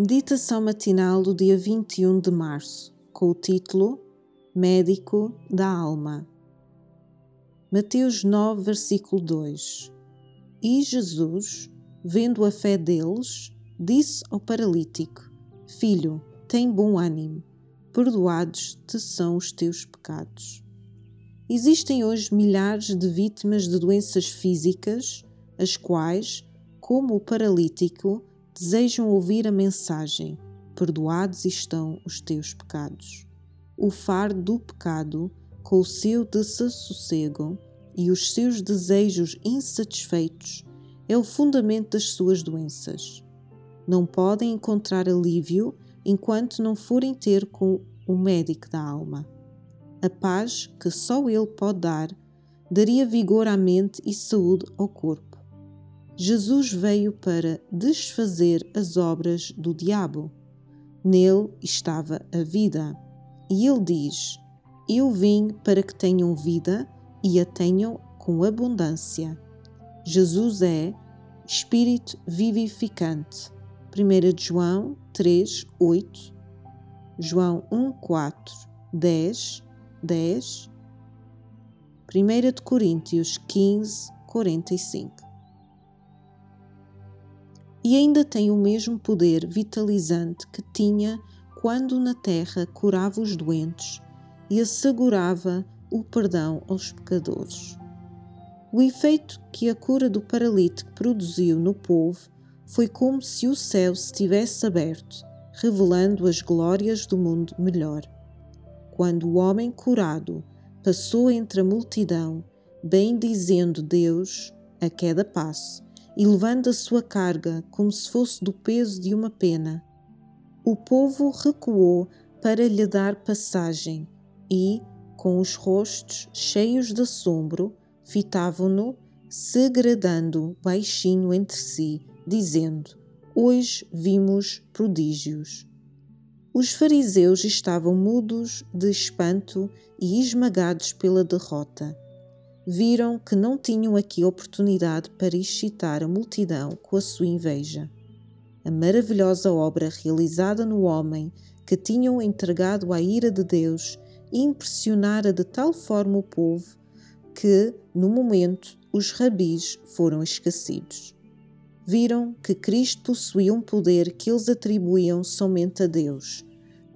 Meditação matinal do dia 21 de março, com o título Médico da Alma. Mateus 9, versículo 2. E Jesus, vendo a fé deles, disse ao paralítico: Filho, tem bom ânimo, perdoados te são os teus pecados. Existem hoje milhares de vítimas de doenças físicas, as quais, como o paralítico, desejam ouvir a mensagem: Perdoados estão os teus pecados. O fardo do pecado, com o seu desassossego e os seus desejos insatisfeitos, é o fundamento das suas doenças. Não podem encontrar alívio enquanto não forem ter com o médico da alma. A paz que só ele pode dar daria vigor à mente e saúde ao corpo. Jesus veio para desfazer as obras do diabo. Nele estava a vida. E ele diz: Eu vim para que tenham vida e a tenham com abundância. Jesus é Espírito vivificante. 1 João 3, 8, João 1, 4, 10, 10, 1 Coríntios 15, 45 e ainda tem o mesmo poder vitalizante que tinha quando na terra curava os doentes e assegurava o perdão aos pecadores. O efeito que a cura do paralítico produziu no povo foi como se o céu se tivesse aberto, revelando as glórias do mundo melhor. Quando o homem curado passou entre a multidão, bem dizendo Deus a cada passo, e levando a sua carga como se fosse do peso de uma pena. O povo recuou para lhe dar passagem e, com os rostos cheios de assombro, fitavam-no, segredando baixinho entre si, dizendo: Hoje vimos prodígios. Os fariseus estavam mudos de espanto e esmagados pela derrota viram que não tinham aqui oportunidade para excitar a multidão com a sua inveja. A maravilhosa obra realizada no homem que tinham entregado à ira de Deus impressionara de tal forma o povo que, no momento, os rabis foram esquecidos. Viram que Cristo possuía um poder que eles atribuíam somente a Deus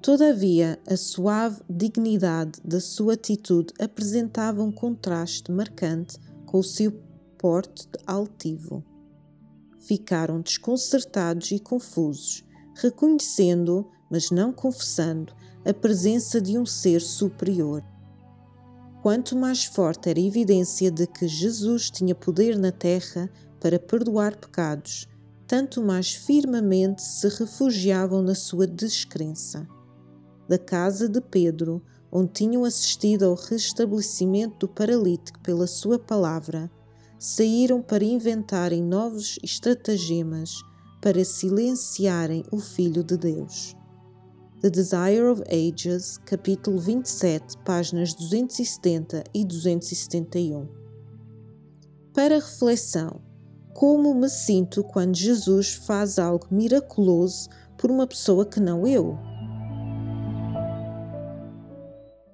Todavia, a suave dignidade da sua atitude apresentava um contraste marcante com o seu porte altivo. Ficaram desconcertados e confusos, reconhecendo, mas não confessando, a presença de um ser superior. Quanto mais forte era a evidência de que Jesus tinha poder na terra para perdoar pecados, tanto mais firmemente se refugiavam na sua descrença da casa de Pedro, onde tinham assistido ao restabelecimento do paralítico pela sua palavra, saíram para inventarem novos estratagemas para silenciarem o Filho de Deus. The Desire of Ages, capítulo 27, páginas 270 e 271. Para reflexão, como me sinto quando Jesus faz algo miraculoso por uma pessoa que não eu?